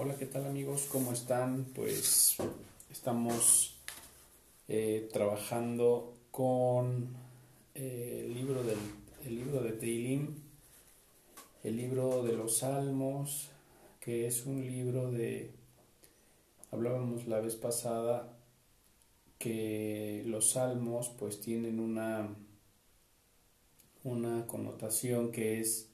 Hola, ¿qué tal amigos? ¿Cómo están? Pues estamos eh, trabajando con eh, el libro del el libro de Teilim, el libro de los Salmos, que es un libro de hablábamos la vez pasada que los salmos pues tienen una una connotación que es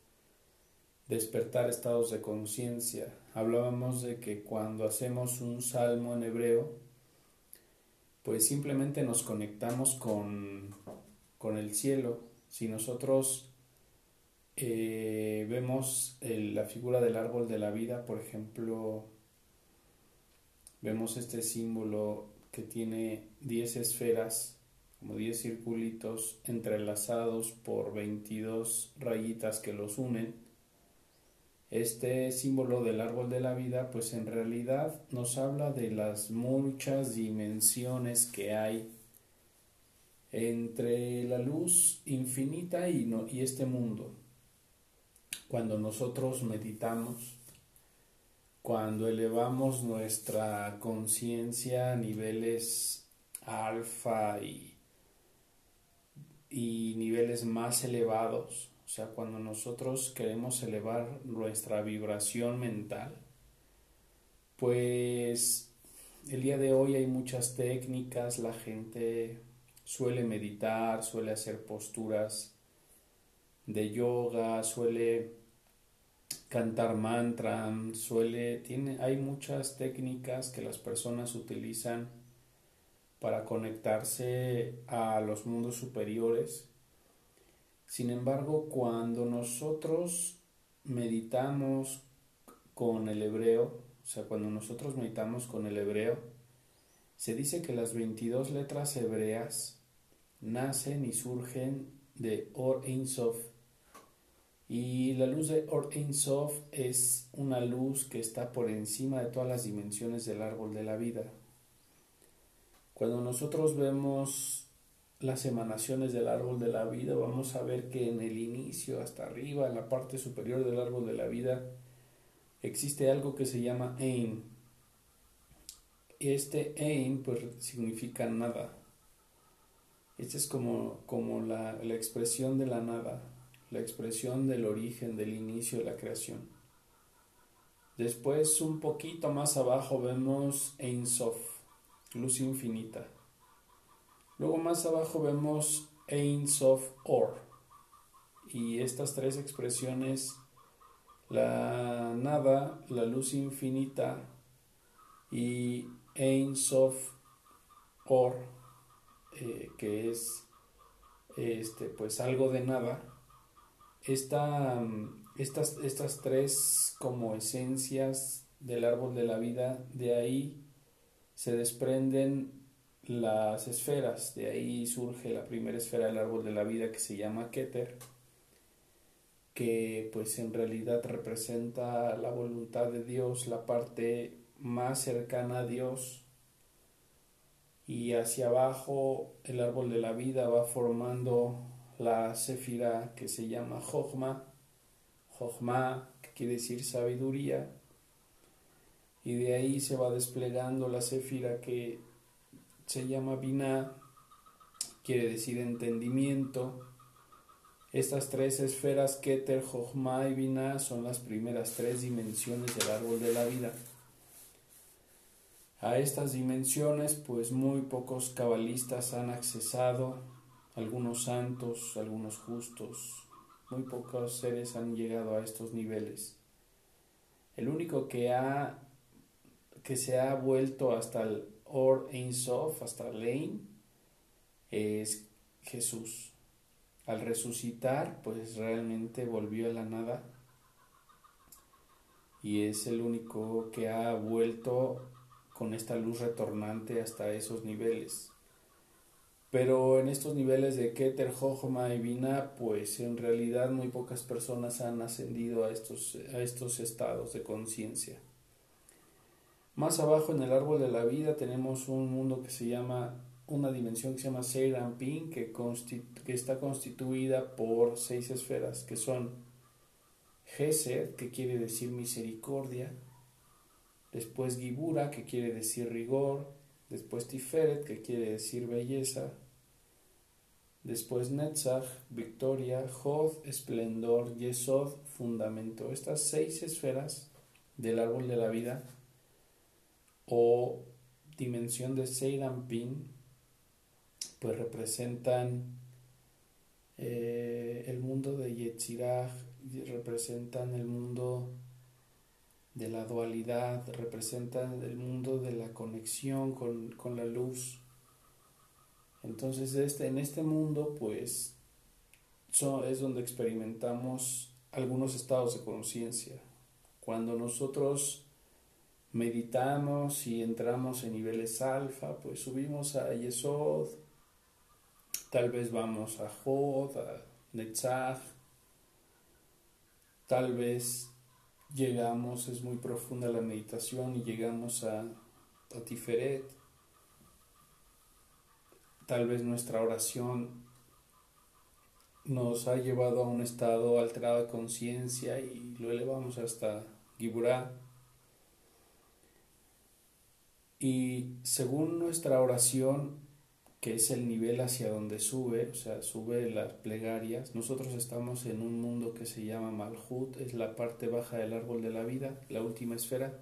despertar estados de conciencia. Hablábamos de que cuando hacemos un salmo en hebreo, pues simplemente nos conectamos con, con el cielo. Si nosotros eh, vemos la figura del árbol de la vida, por ejemplo, vemos este símbolo que tiene 10 esferas, como 10 circulitos entrelazados por 22 rayitas que los unen este símbolo del árbol de la vida, pues en realidad nos habla de las muchas dimensiones que hay entre la luz infinita y, y este mundo. Cuando nosotros meditamos, cuando elevamos nuestra conciencia a niveles alfa y, y niveles más elevados, o sea, cuando nosotros queremos elevar nuestra vibración mental, pues el día de hoy hay muchas técnicas, la gente suele meditar, suele hacer posturas de yoga, suele cantar mantra, suele tiene hay muchas técnicas que las personas utilizan para conectarse a los mundos superiores sin embargo, cuando nosotros meditamos con el hebreo, o sea, cuando nosotros meditamos con el hebreo, se dice que las 22 letras hebreas nacen y surgen de Or Sof. Y la luz de Or Ein Sof es una luz que está por encima de todas las dimensiones del árbol de la vida. Cuando nosotros vemos las emanaciones del árbol de la vida, vamos a ver que en el inicio, hasta arriba, en la parte superior del árbol de la vida, existe algo que se llama Ein. Este Ein pues significa nada. Esta es como, como la, la expresión de la nada, la expresión del origen, del inicio de la creación. Después, un poquito más abajo, vemos Ein Sof, luz infinita. Luego más abajo vemos Ein Sof Or. Y estas tres expresiones, la nada, la luz infinita y Ein Sof Or, eh, que es este, pues algo de nada, esta, estas, estas tres como esencias del árbol de la vida, de ahí se desprenden las esferas. De ahí surge la primera esfera del árbol de la vida que se llama Keter, que pues en realidad representa la voluntad de Dios, la parte más cercana a Dios. Y hacia abajo el árbol de la vida va formando la sefira que se llama Jochma, Jochma que quiere decir sabiduría, y de ahí se va desplegando la sefira que se llama Binah, quiere decir entendimiento. Estas tres esferas, Keter, Jochma y Binah, son las primeras tres dimensiones del árbol de la vida. A estas dimensiones, pues muy pocos cabalistas han accesado, algunos santos, algunos justos, muy pocos seres han llegado a estos niveles. El único que ha que se ha vuelto hasta el Or Ein Sof, hasta Lein, es Jesús. Al resucitar, pues realmente volvió a la nada y es el único que ha vuelto con esta luz retornante hasta esos niveles. Pero en estos niveles de Keter, Jochma y Vina, pues en realidad muy pocas personas han ascendido a estos, a estos estados de conciencia. Más abajo en el árbol de la vida tenemos un mundo que se llama, una dimensión que se llama Seiranpin, que, que está constituida por seis esferas, que son Gesed, que quiere decir misericordia, después Gibura, que quiere decir rigor, después Tiferet, que quiere decir belleza, después Netzach, victoria, Hod, esplendor, Yesod, fundamento. Estas seis esferas del árbol de la vida o dimensión de Seirampin, pues representan eh, el mundo de Yetzirah, representan el mundo de la dualidad, representan el mundo de la conexión con, la luz. Entonces este, en este mundo pues es donde experimentamos algunos estados de conciencia. Cuando nosotros meditamos y entramos en niveles alfa, pues subimos a Yesod, tal vez vamos a Hod, a Netzach, tal vez llegamos, es muy profunda la meditación y llegamos a, a Tiferet. Tal vez nuestra oración nos ha llevado a un estado alterado de conciencia y lo elevamos hasta Giburá. Y según nuestra oración, que es el nivel hacia donde sube, o sea, sube las plegarias. Nosotros estamos en un mundo que se llama Malhut, es la parte baja del árbol de la vida, la última esfera.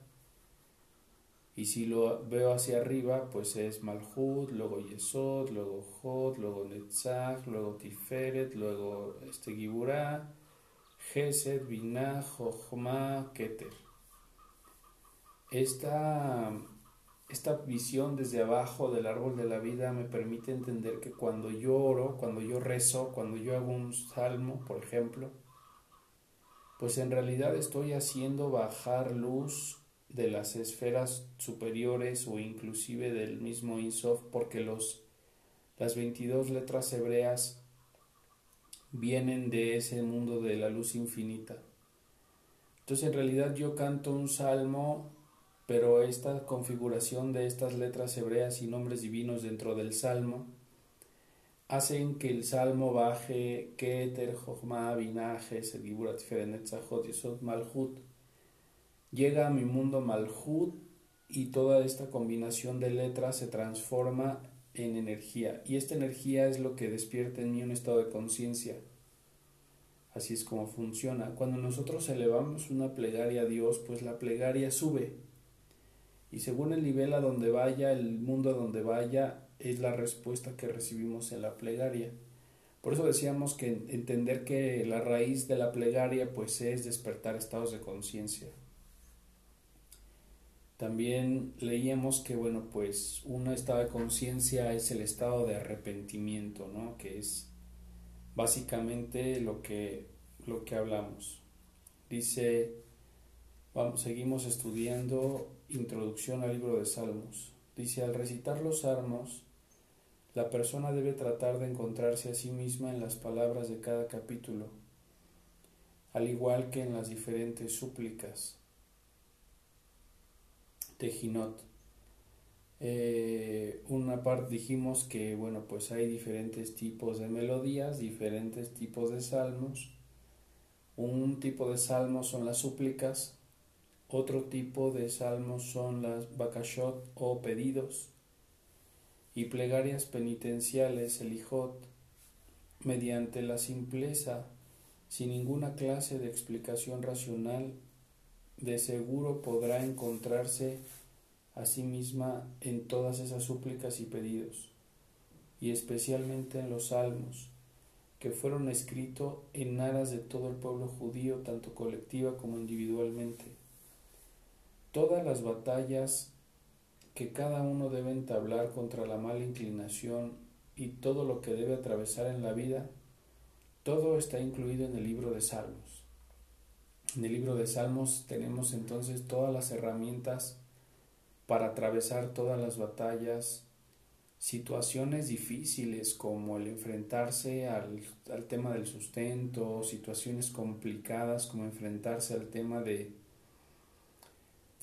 Y si lo veo hacia arriba, pues es Malhut, luego Yesod, luego Hod, luego Netzach, luego Tiferet, luego este Giburá, Binah, Jochma, Keter. Esta esta visión desde abajo del árbol de la vida me permite entender que cuando yo oro, cuando yo rezo, cuando yo hago un salmo, por ejemplo, pues en realidad estoy haciendo bajar luz de las esferas superiores o inclusive del mismo Insof porque los, las 22 letras hebreas vienen de ese mundo de la luz infinita. Entonces en realidad yo canto un salmo pero esta configuración de estas letras hebreas y nombres divinos dentro del salmo hacen que el salmo baje Keter, Jochma, Binaje, Sediburat, Ferenetzahot, Yesod, Malhut. Llega a mi mundo Malhut y toda esta combinación de letras se transforma en energía. Y esta energía es lo que despierta en mí un estado de conciencia. Así es como funciona. Cuando nosotros elevamos una plegaria a Dios, pues la plegaria sube y según el nivel a donde vaya, el mundo a donde vaya, es la respuesta que recibimos en la plegaria. Por eso decíamos que entender que la raíz de la plegaria pues es despertar estados de conciencia. También leíamos que bueno, pues un estado de conciencia es el estado de arrepentimiento, ¿no? Que es básicamente lo que lo que hablamos. Dice, vamos, seguimos estudiando Introducción al libro de Salmos. Dice, al recitar los salmos, la persona debe tratar de encontrarse a sí misma en las palabras de cada capítulo, al igual que en las diferentes súplicas. Tejinot. Eh, una parte dijimos que, bueno, pues hay diferentes tipos de melodías, diferentes tipos de salmos. Un tipo de salmos son las súplicas, otro tipo de salmos son las bakashot o pedidos y plegarias penitenciales, el ijot, mediante la simpleza, sin ninguna clase de explicación racional, de seguro podrá encontrarse a sí misma en todas esas súplicas y pedidos, y especialmente en los salmos, que fueron escritos en aras de todo el pueblo judío, tanto colectiva como individualmente todas las batallas que cada uno debe entablar contra la mala inclinación y todo lo que debe atravesar en la vida, todo está incluido en el libro de Salmos. En el libro de Salmos tenemos entonces todas las herramientas para atravesar todas las batallas, situaciones difíciles como el enfrentarse al, al tema del sustento, situaciones complicadas como enfrentarse al tema de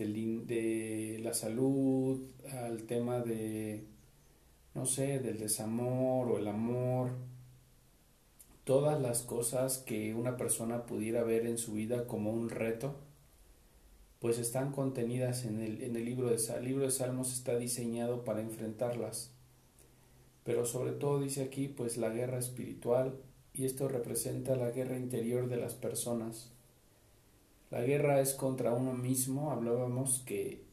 de la salud, al tema de, no sé, del desamor o el amor, todas las cosas que una persona pudiera ver en su vida como un reto, pues están contenidas en el, en el libro de Salmos. El libro de Salmos está diseñado para enfrentarlas. Pero sobre todo dice aquí pues la guerra espiritual y esto representa la guerra interior de las personas. La guerra es contra uno mismo, hablábamos que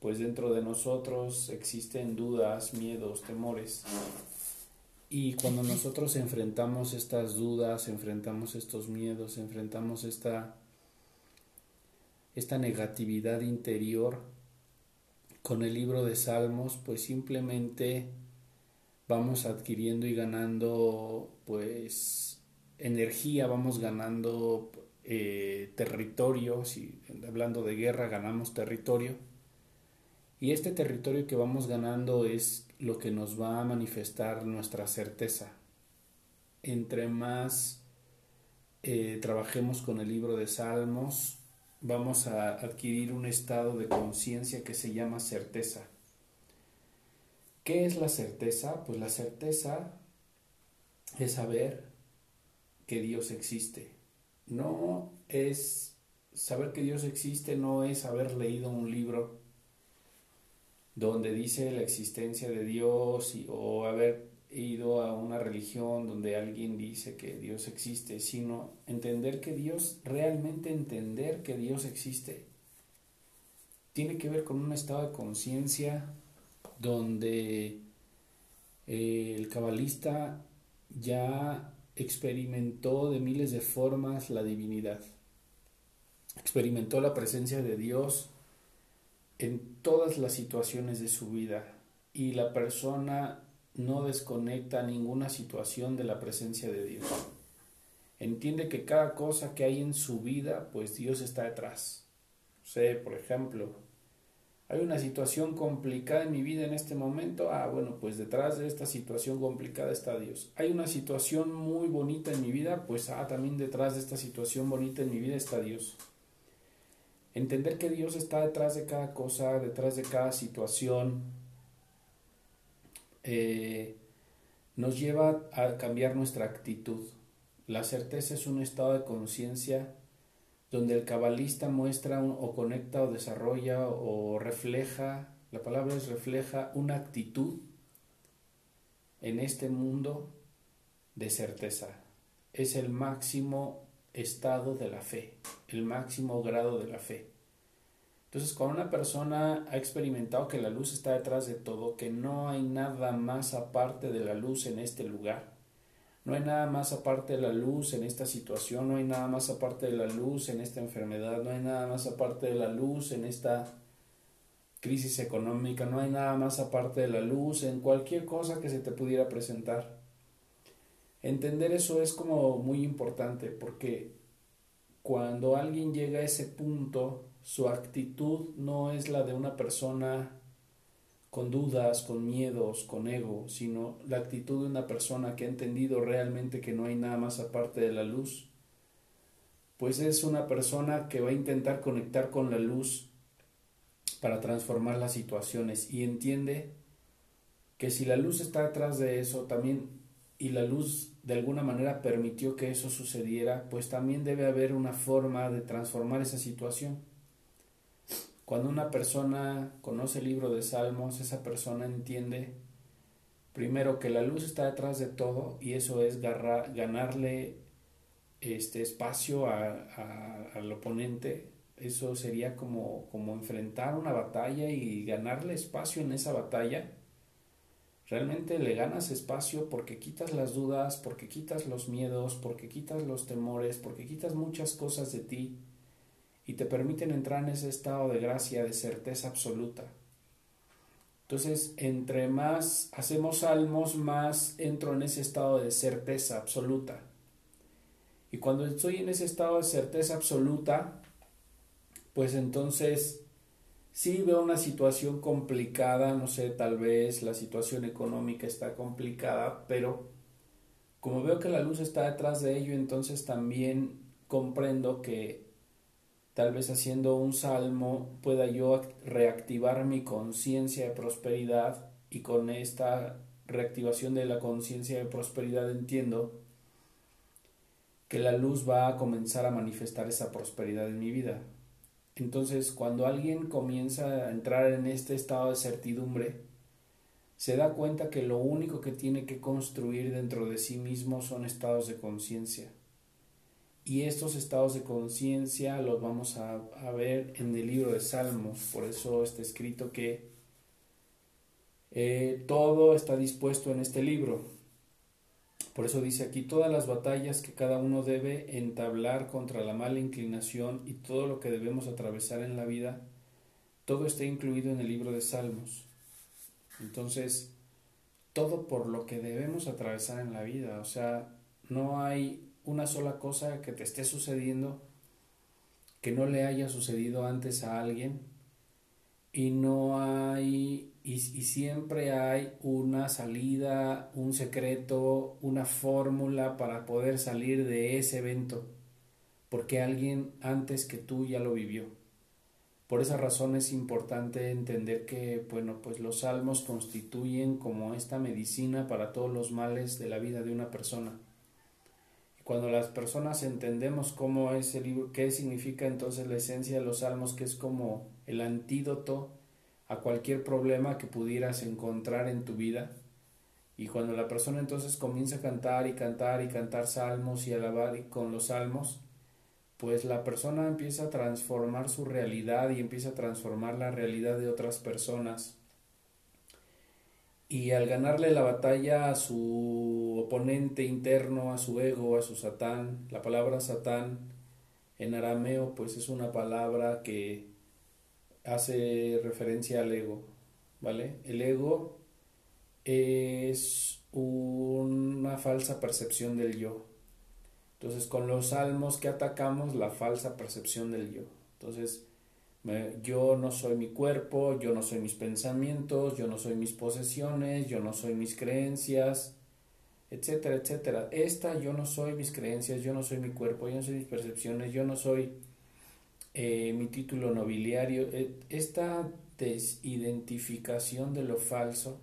pues dentro de nosotros existen dudas, miedos, temores. Y cuando nosotros enfrentamos estas dudas, enfrentamos estos miedos, enfrentamos esta esta negatividad interior con el libro de Salmos, pues simplemente vamos adquiriendo y ganando pues energía, vamos ganando eh, territorio, si hablando de guerra ganamos territorio, y este territorio que vamos ganando es lo que nos va a manifestar nuestra certeza. Entre más eh, trabajemos con el libro de Salmos, vamos a adquirir un estado de conciencia que se llama certeza. ¿Qué es la certeza? Pues la certeza es saber que Dios existe. No es saber que Dios existe, no es haber leído un libro donde dice la existencia de Dios o haber ido a una religión donde alguien dice que Dios existe, sino entender que Dios, realmente entender que Dios existe, tiene que ver con un estado de conciencia donde eh, el cabalista ya experimentó de miles de formas la divinidad, experimentó la presencia de Dios en todas las situaciones de su vida y la persona no desconecta ninguna situación de la presencia de Dios. Entiende que cada cosa que hay en su vida, pues Dios está detrás. Sé, por ejemplo, hay una situación complicada en mi vida en este momento. Ah, bueno, pues detrás de esta situación complicada está Dios. Hay una situación muy bonita en mi vida, pues ah, también detrás de esta situación bonita en mi vida está Dios. Entender que Dios está detrás de cada cosa, detrás de cada situación, eh, nos lleva a cambiar nuestra actitud. La certeza es un estado de conciencia donde el cabalista muestra o conecta o desarrolla o refleja, la palabra es refleja una actitud en este mundo de certeza. Es el máximo estado de la fe, el máximo grado de la fe. Entonces, cuando una persona ha experimentado que la luz está detrás de todo, que no hay nada más aparte de la luz en este lugar, no hay nada más aparte de la luz en esta situación, no hay nada más aparte de la luz en esta enfermedad, no hay nada más aparte de la luz en esta crisis económica, no hay nada más aparte de la luz en cualquier cosa que se te pudiera presentar. Entender eso es como muy importante porque cuando alguien llega a ese punto su actitud no es la de una persona con dudas, con miedos, con ego, sino la actitud de una persona que ha entendido realmente que no hay nada más aparte de la luz. Pues es una persona que va a intentar conectar con la luz para transformar las situaciones y entiende que si la luz está detrás de eso también y la luz de alguna manera permitió que eso sucediera, pues también debe haber una forma de transformar esa situación. Cuando una persona conoce el libro de Salmos, esa persona entiende primero que la luz está detrás de todo y eso es ganarle este espacio al oponente. Eso sería como, como enfrentar una batalla y ganarle espacio en esa batalla. Realmente le ganas espacio porque quitas las dudas, porque quitas los miedos, porque quitas los temores, porque quitas muchas cosas de ti y te permiten entrar en ese estado de gracia, de certeza absoluta. Entonces, entre más hacemos salmos, más entro en ese estado de certeza absoluta. Y cuando estoy en ese estado de certeza absoluta, pues entonces sí veo una situación complicada, no sé, tal vez la situación económica está complicada, pero como veo que la luz está detrás de ello, entonces también comprendo que Tal vez haciendo un salmo pueda yo reactivar mi conciencia de prosperidad y con esta reactivación de la conciencia de prosperidad entiendo que la luz va a comenzar a manifestar esa prosperidad en mi vida. Entonces, cuando alguien comienza a entrar en este estado de certidumbre, se da cuenta que lo único que tiene que construir dentro de sí mismo son estados de conciencia. Y estos estados de conciencia los vamos a, ver en el libro de Salmos. Por eso está escrito que eh, todo está dispuesto en este libro. Por eso dice aquí todas las batallas que cada uno debe entablar contra la mala inclinación y todo lo que debemos atravesar en la vida, todo está incluido en el libro de Salmos. Entonces, todo por lo que debemos atravesar en la vida, o sea, no hay una sola cosa que te esté sucediendo que no le haya sucedido antes a alguien y no hay y, siempre hay una salida, un secreto, una fórmula para poder salir de ese evento, porque alguien antes que tú ya lo vivió. Por esa razón es importante entender que, bueno, pues los salmos constituyen como esta medicina para todos los males de la vida de una persona. Cuando las personas entendemos cómo es el libro, qué significa entonces la esencia de los salmos, que es como el antídoto a cualquier problema que pudieras encontrar en tu vida. Y cuando la persona entonces comienza a cantar y cantar y cantar salmos y alabar y con los salmos, pues la persona empieza a transformar su realidad y empieza a transformar la realidad de otras personas. Y al ganarle la batalla a su oponente interno, a su ego, a su satán, la palabra satán en arameo pues es una palabra que hace referencia al ego, ¿vale? El ego es una falsa percepción del yo. Entonces, con los salmos que atacamos la falsa percepción del yo. Entonces, yo no soy mi cuerpo, yo no soy mis pensamientos, yo no soy mis posesiones, yo no soy mis creencias, etcétera, etcétera. Esta yo no soy mis creencias, yo no soy mi cuerpo, yo no soy mis percepciones, yo no soy eh, mi título nobiliario, eh, esta desidentificación de lo falso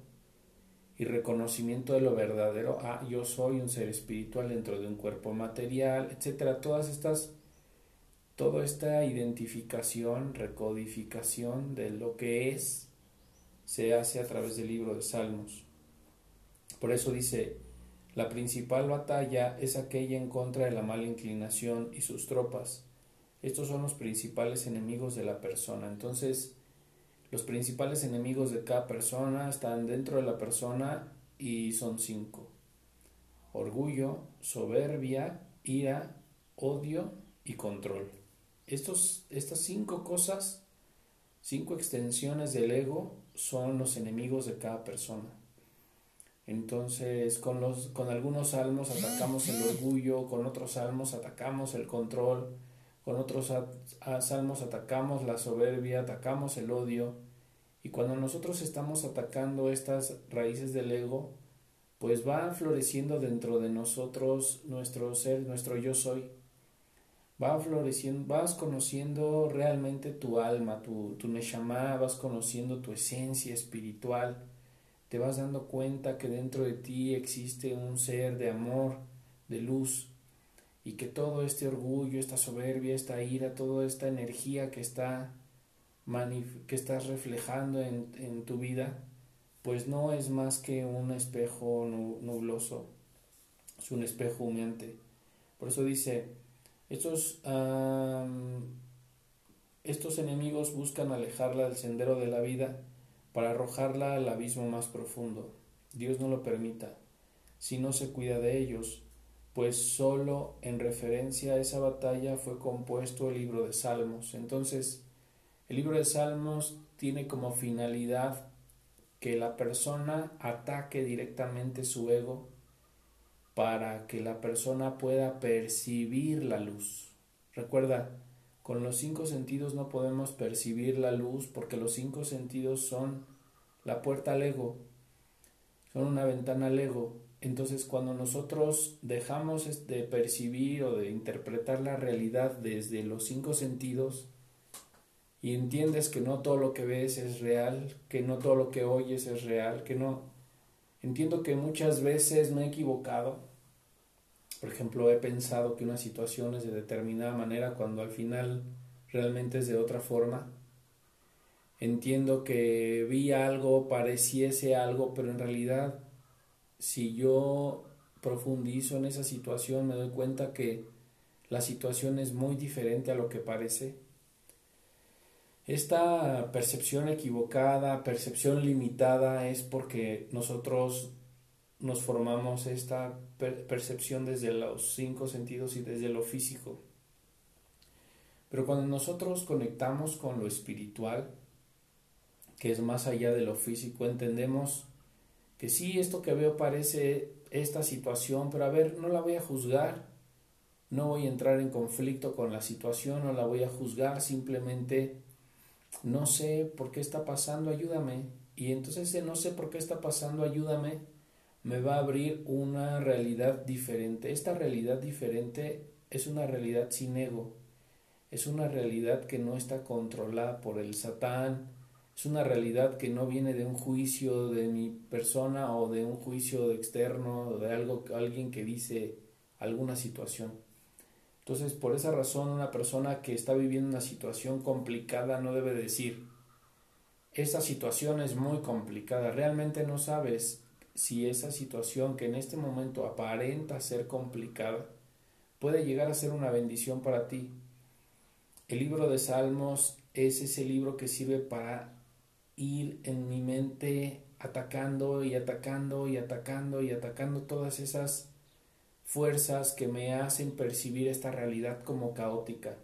y reconocimiento de lo verdadero, ah, yo soy un ser espiritual dentro de un cuerpo material, etcétera, todas estas, toda esta identificación, recodificación de lo que es, se hace a través del libro de Salmos. Por eso dice, la principal batalla es aquella en contra de la mala inclinación y sus tropas estos son los principales enemigos de la persona. Entonces, los principales enemigos de cada persona están dentro de la persona y son cinco. Orgullo, soberbia, ira, odio y control. Estos, estas cinco cosas, cinco extensiones del ego, son los enemigos de cada persona. Entonces, con, los, con algunos salmos atacamos el orgullo, con otros salmos atacamos el control, con otros salmos atacamos la soberbia, atacamos el odio. Y cuando nosotros estamos atacando estas raíces del ego, pues va floreciendo dentro de nosotros nuestro ser, nuestro yo soy. Va floreciendo, vas conociendo realmente tu alma, tu, tu neshama, vas conociendo tu esencia espiritual. Te vas dando cuenta que dentro de ti existe un ser de amor, de luz, y que todo este orgullo, esta soberbia, esta ira, toda esta energía que está que estás reflejando en, tu vida, pues no es más que un espejo nubloso, es un espejo humeante. Por eso dice, estos, estos enemigos buscan alejarla del sendero de la vida para arrojarla al abismo más profundo. Dios no lo permita. Si no se cuida de ellos, pues solo en referencia a esa batalla fue compuesto el libro de Salmos. Entonces, el libro de Salmos tiene como finalidad que la persona ataque directamente su ego para que la persona pueda percibir la luz. Recuerda, con los cinco sentidos no podemos percibir la luz porque los cinco sentidos son la puerta al ego, son una ventana al ego. Entonces cuando nosotros dejamos de percibir o de interpretar la realidad desde los cinco sentidos y entiendes que no todo lo que ves es real, que no todo lo que oyes es real, que no... Entiendo que muchas veces me he equivocado. Por ejemplo, he pensado que una situación es de determinada manera cuando al final realmente es de otra forma. Entiendo que vi algo, pareciese algo, pero en realidad si yo profundizo en esa situación me doy cuenta que la situación es muy diferente a lo que parece. Esta percepción equivocada, percepción limitada es porque nosotros nos formamos esta percepción desde los cinco sentidos y desde lo físico. Pero cuando nosotros conectamos con lo espiritual, que es más allá de lo físico, entendemos que sí, esto que veo parece esta situación, pero a ver, no la voy a juzgar, no voy a entrar en conflicto con la situación, no la voy a juzgar, simplemente no sé por qué está pasando, ayúdame. Y entonces ese no sé por qué está pasando, ayúdame, me va a abrir una realidad diferente. Esta realidad diferente es una realidad sin ego, es una realidad que no está controlada por el satán, es una realidad que no viene de un juicio de mi persona o de un juicio externo o de algo alguien que dice alguna situación. Entonces, por esa razón, una persona que está viviendo una situación complicada no debe decir, esa situación es muy complicada. Realmente no sabes si esa situación que en este momento aparenta ser complicada puede llegar a ser una bendición para ti. El libro de Salmos es ese libro que sirve para ir en mi mente atacando y atacando y atacando y atacando todas esas fuerzas que me hacen percibir esta realidad como caótica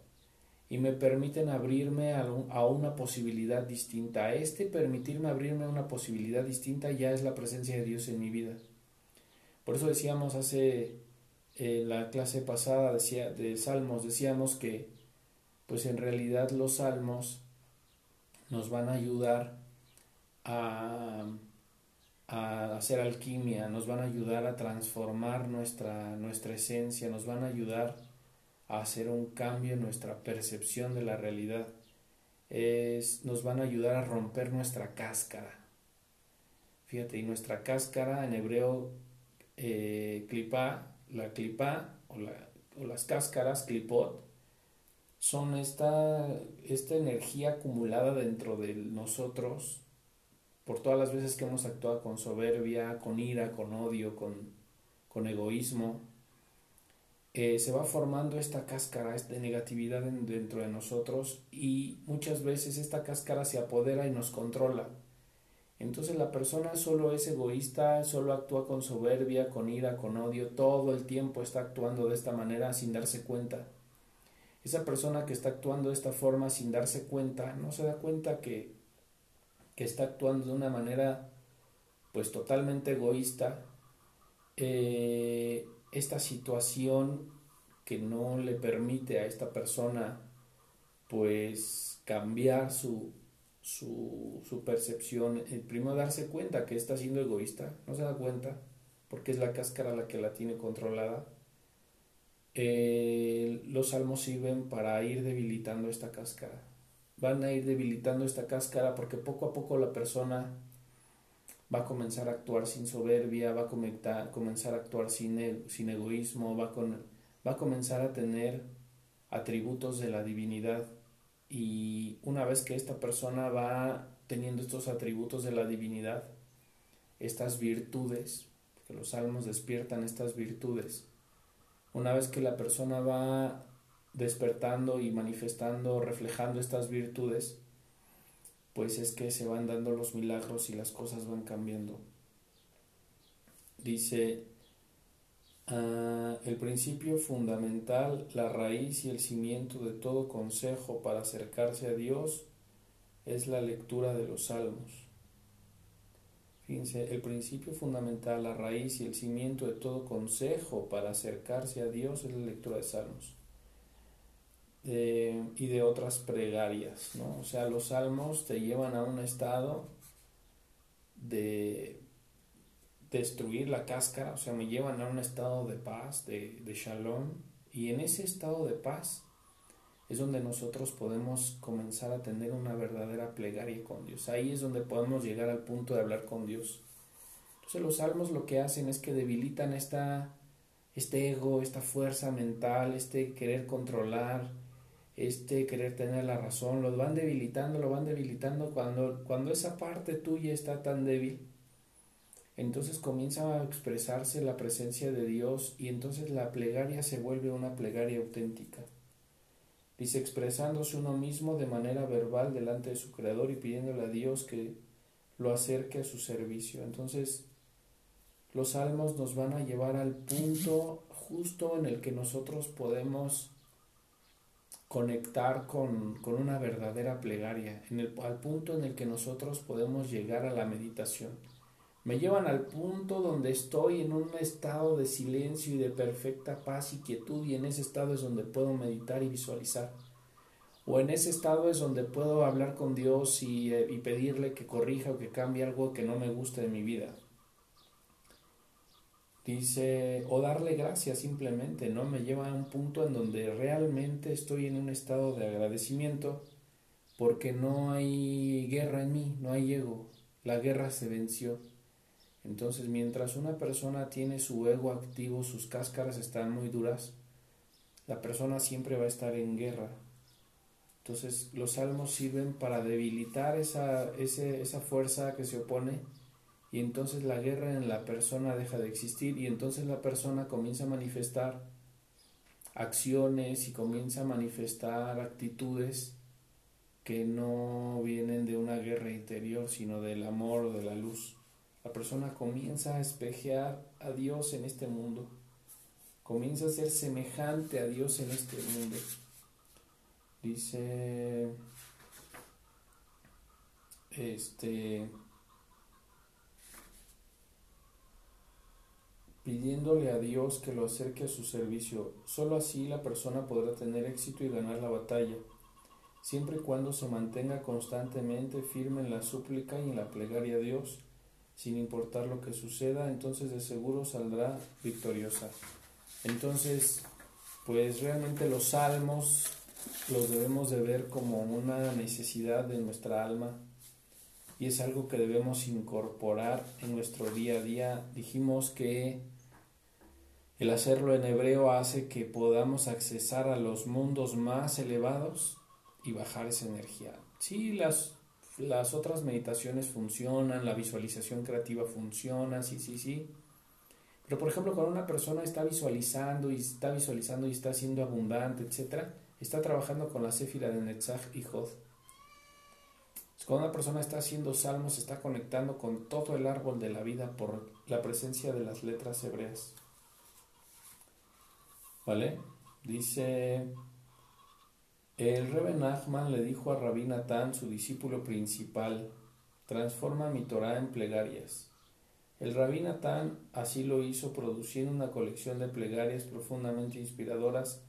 y me permiten abrirme a, una posibilidad distinta. Este permitirme abrirme a una posibilidad distinta ya es la presencia de Dios en mi vida. Por eso decíamos hace en la clase pasada decía, de Salmos, decíamos que pues en realidad los salmos nos van a ayudar a, hacer alquimia, nos van a ayudar a transformar nuestra, nuestra esencia, nos van a ayudar a hacer un cambio en nuestra percepción de la realidad. Es, nos van a ayudar a romper nuestra cáscara. Fíjate, y nuestra cáscara en hebreo, eh, la clipa o, o las cáscaras, clipot, son esta, esta energía acumulada dentro de nosotros por todas las veces que hemos actuado con soberbia, con ira, con odio, con, egoísmo. Eh, se va formando esta cáscara de negatividad dentro de nosotros y muchas veces esta cáscara se apodera y nos controla. Entonces la persona solo es egoísta, solo actúa con soberbia, con ira, con odio, todo el tiempo está actuando de esta manera sin darse cuenta. Esa persona que está actuando de esta forma sin darse cuenta, no se da cuenta que, que está actuando de una manera pues totalmente egoísta. Eh, esta situación que no le permite a esta persona pues cambiar su, su, percepción, el primero darse cuenta que está siendo egoísta, no se da cuenta porque es la cáscara la que la tiene controlada eh, los salmos sirven para ir debilitando esta cáscara. Van a ir debilitando esta cáscara porque poco a poco la persona va a comenzar a actuar sin soberbia, va a comenzar a actuar sin, e, sin egoísmo, va, con, va a comenzar a tener atributos de la divinidad. Y una vez que esta persona va teniendo estos atributos de la divinidad, estas virtudes, que los salmos despiertan estas virtudes, una vez que la persona va despertando y manifestando, reflejando estas virtudes, pues es que se van dando los milagros y las cosas van cambiando. Dice, ah, el principio fundamental, la raíz y el cimiento de todo consejo para acercarse a Dios es la lectura de los salmos. Fíjense, el principio fundamental, la raíz y el cimiento de todo consejo para acercarse a Dios es la lectura de salmos y de otras pregarias, ¿no? O sea, los salmos te llevan a un estado de destruir la cáscara, o sea, me llevan a un estado de paz, de, de shalom, y en ese estado de paz es donde nosotros podemos comenzar a tener una verdadera plegaria con Dios. Ahí es donde podemos llegar al punto de hablar con Dios. Entonces los salmos lo que hacen es que debilitan esta, este ego, esta fuerza mental, este querer controlar, este querer tener la razón, lo van debilitando, lo van debilitando cuando, cuando esa parte tuya está tan débil. Entonces comienza a expresarse la presencia de Dios y entonces la plegaria se vuelve una plegaria auténtica. Dice expresándose uno mismo de manera verbal delante de su creador y pidiéndole a Dios que lo acerque a su servicio. Entonces los salmos nos van a llevar al punto justo en el que nosotros podemos conectar con, una verdadera plegaria, en el, al punto en el que nosotros podemos llegar a la meditación. Me llevan al punto donde estoy en un estado de silencio y de perfecta paz y quietud y en ese estado es donde puedo meditar y visualizar. O en ese estado es donde puedo hablar con Dios y, eh, y pedirle que corrija o que cambie algo que no me guste de mi vida. Dice, o darle gracias simplemente, ¿no? Me lleva a un punto en donde realmente estoy en un estado de agradecimiento porque no hay guerra en mí, no hay ego, la guerra se venció. Entonces, mientras una persona tiene su ego activo, sus cáscaras están muy duras, la persona siempre va a estar en guerra. Entonces, los salmos sirven para debilitar esa, esa fuerza que se opone y entonces la guerra en la persona deja de existir y entonces la persona comienza a manifestar acciones y comienza a manifestar actitudes que no vienen de una guerra interior, sino del amor o de la luz. La persona comienza a espejear a Dios en este mundo, comienza a ser semejante a Dios en este mundo. Dice, este, pidiéndole a Dios que lo acerque a su servicio. Solo así la persona podrá tener éxito y ganar la batalla, siempre y cuando se mantenga constantemente firme en la súplica y en la plegaria a Dios, sin importar lo que suceda, entonces de seguro saldrá victoriosa. Entonces, pues realmente los salmos los debemos de ver como una necesidad de nuestra alma y es algo que debemos incorporar en nuestro día a día. Dijimos que el hacerlo en hebreo hace que podamos accesar a los mundos más elevados y bajar esa energía. Sí, las, las otras meditaciones funcionan, la visualización creativa funciona, sí, sí, sí. Pero por ejemplo, cuando una persona está visualizando y está visualizando y está siendo abundante, etc., está trabajando con la céfira de Netzach y Jod. Cuando una persona está haciendo salmos, está conectando con todo el árbol de la vida por la presencia de las letras hebreas. ¿Vale? Dice, el Rebe Nachman le dijo a Rabbi Natán, su discípulo principal, transforma mi Torah en plegarias. El Rabbi Natán así lo hizo produciendo una colección de plegarias profundamente inspiradoras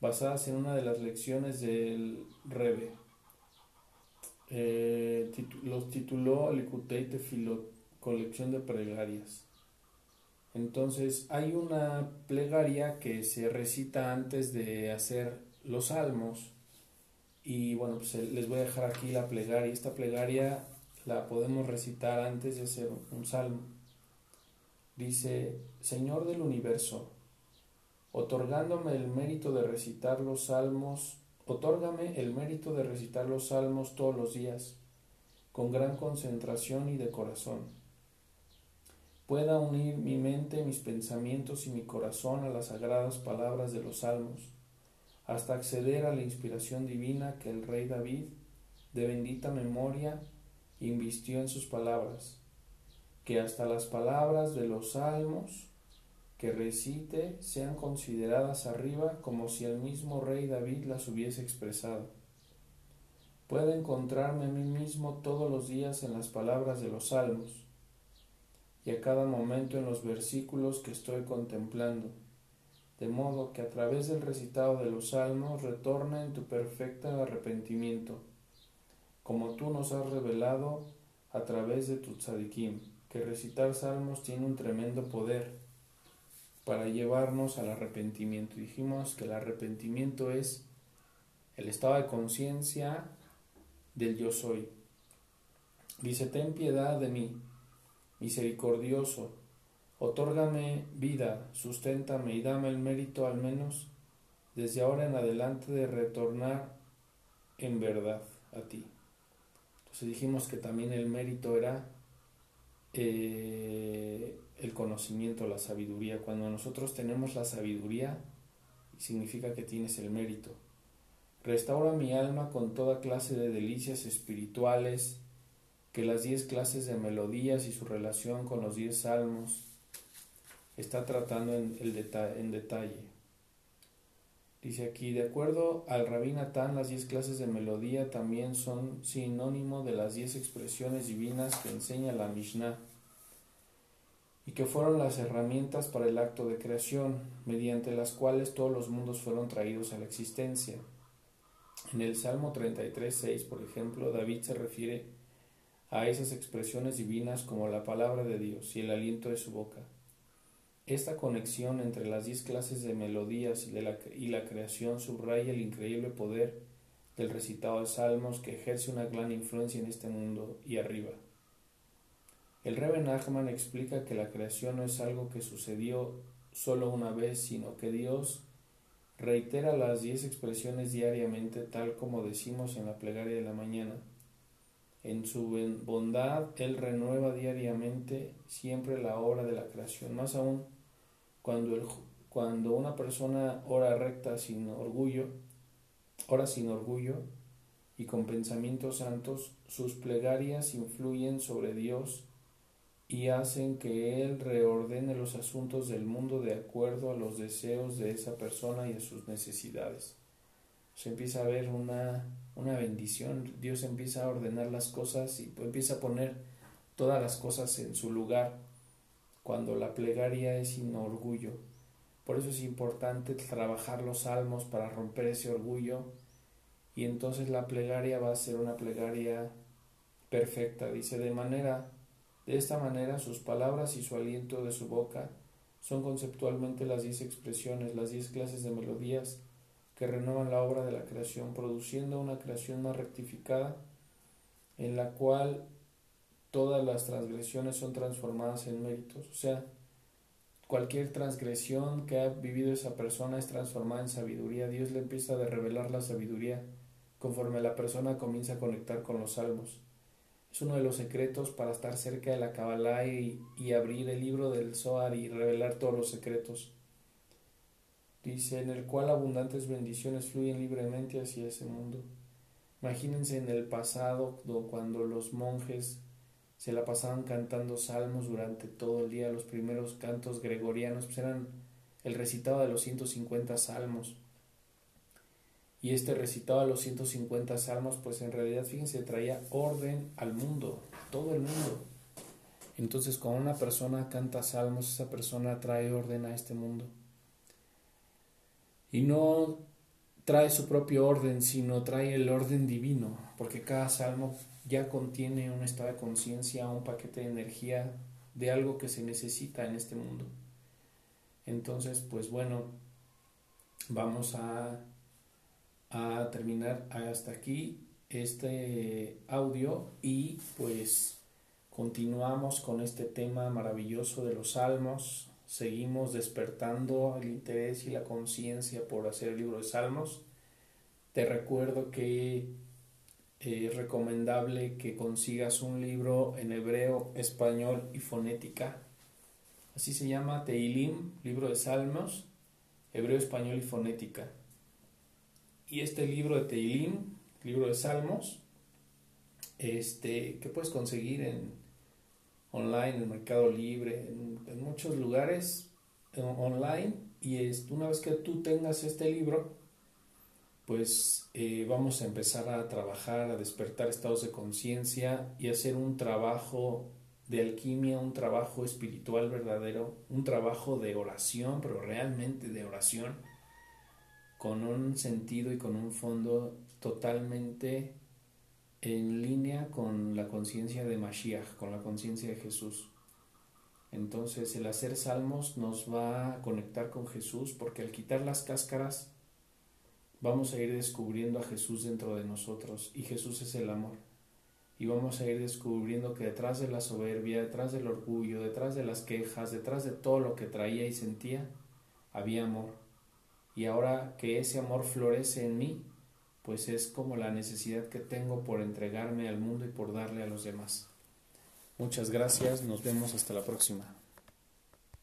basadas en una de las lecciones del Rebe. Eh, los tituló Likutei Tefilot, colección de plegarias. Entonces hay una plegaria que se recita antes de hacer los salmos y bueno, pues eh, les voy a dejar aquí la plegaria. Esta plegaria la podemos recitar antes de hacer un salmo. Dice, Señor del universo, otorgándome el mérito de recitar los salmos, otórgame el mérito de recitar los salmos todos los días, con gran concentración y de corazón pueda unir mi mente, mis pensamientos y mi corazón a las sagradas palabras de los salmos, hasta acceder a la inspiración divina que el rey David, de bendita memoria, invistió en sus palabras, que hasta las palabras de los salmos que recite sean consideradas arriba como si el mismo rey David las hubiese expresado. Pueda encontrarme a mí mismo todos los días en las palabras de los salmos, y a cada momento en los versículos que estoy contemplando, de modo que a través del recitado de los salmos retorne en tu perfecto arrepentimiento, como tú nos has revelado a través de tu tzadikim, que recitar salmos tiene un tremendo poder para llevarnos al arrepentimiento. Dijimos que el arrepentimiento es el estado de conciencia del yo soy. Dice, ten piedad de mí, misericordioso, otórgame vida, susténtame y dame el mérito al menos desde ahora en adelante de retornar en verdad a ti. Entonces dijimos que también el mérito era eh, el conocimiento, la sabiduría. Cuando nosotros tenemos la sabiduría, significa que tienes el mérito. Restaura mi alma con toda clase de delicias espirituales, que las diez clases de melodías y su relación con los diez salmos está tratando en, el en detalle. Dice aquí, de acuerdo al Rabí Natán, las diez clases de melodía también son sinónimo de las diez expresiones divinas que enseña la Mishnah y que fueron las herramientas para el acto de creación, mediante las cuales todos los mundos fueron traídos a la existencia. En el Salmo 33.6, por ejemplo, David se refiere a esas expresiones divinas como la palabra de Dios y el aliento de su boca. Esta conexión entre las diez clases de melodías y, la, creación subraya el increíble poder del recitado de salmos que ejerce una gran influencia en este mundo y arriba. El Rebbe Nachman explica que la creación no es algo que sucedió solo una vez, sino que Dios reitera las diez expresiones diariamente, tal como decimos en la plegaria de la mañana. En su bondad, Él renueva diariamente siempre la obra de la creación. Más aún, cuando, el, cuando una persona ora recta sin orgullo, ora sin orgullo y con pensamientos santos, sus plegarias influyen sobre Dios y hacen que Él reordene los asuntos del mundo de acuerdo a los deseos de esa persona y a sus necesidades. Se empieza a ver una, una bendición, Dios empieza a ordenar las cosas y empieza a poner todas las cosas en su lugar cuando la plegaria es sin orgullo. Por eso es importante trabajar los salmos para romper ese orgullo y entonces la plegaria va a ser una plegaria perfecta. Dice de manera de esta manera, sus palabras y su aliento de su boca son conceptualmente las diez expresiones, las diez clases de melodías que renuevan la obra de la creación, produciendo una creación más rectificada, en la cual todas las transgresiones son transformadas en méritos. O sea, cualquier transgresión que ha vivido esa persona es transformada en sabiduría. Dios le empieza a revelar la sabiduría conforme la persona comienza a conectar con los salmos. Es uno de los secretos para estar cerca de la Kabbalah y, abrir el libro del Zohar y revelar todos los secretos. Dice, en el cual abundantes bendiciones fluyen libremente hacia ese mundo. Imagínense en el pasado cuando los monjes se la pasaban cantando salmos durante todo el día. Los primeros cantos gregorianos pues eran el recitado de los 150 salmos. Y este recitado a los 150 salmos, pues en realidad, fíjense, traía orden al mundo, todo el mundo. Entonces, cuando una persona canta salmos, esa persona trae orden a este mundo. Y no trae su propio orden, sino trae el orden divino, porque cada salmo ya contiene un estado de conciencia, un paquete de energía de algo que se necesita en este mundo. Entonces, pues bueno, vamos a a terminar hasta aquí este audio y pues continuamos con este tema maravilloso de los salmos. Seguimos despertando el interés y la conciencia por hacer el libro de salmos. Te recuerdo que es recomendable que consigas un libro en hebreo, español y fonética. Así se llama Teilim, libro de salmos, hebreo, español y fonética. Y este libro de Teilim, libro de Salmos, este, que puedes conseguir en online, en Mercado Libre, en, muchos lugares online. Y es, una vez que tú tengas este libro, pues eh, vamos a empezar a trabajar, a despertar estados de conciencia y hacer un trabajo de alquimia, un trabajo espiritual verdadero, un trabajo de oración, pero realmente de oración con un sentido y con un fondo totalmente en línea con la conciencia de Mashiach, con la conciencia de Jesús. Entonces el hacer salmos nos va a conectar con Jesús porque al quitar las cáscaras vamos a ir descubriendo a Jesús dentro de nosotros y Jesús es el amor. Y vamos a ir descubriendo que detrás de la soberbia, detrás del orgullo, detrás de las quejas, detrás de todo lo que traía y sentía, había amor y ahora que ese amor florece en mí, pues es como la necesidad que tengo por entregarme al mundo y por darle a los demás. Muchas gracias, nos vemos hasta la próxima.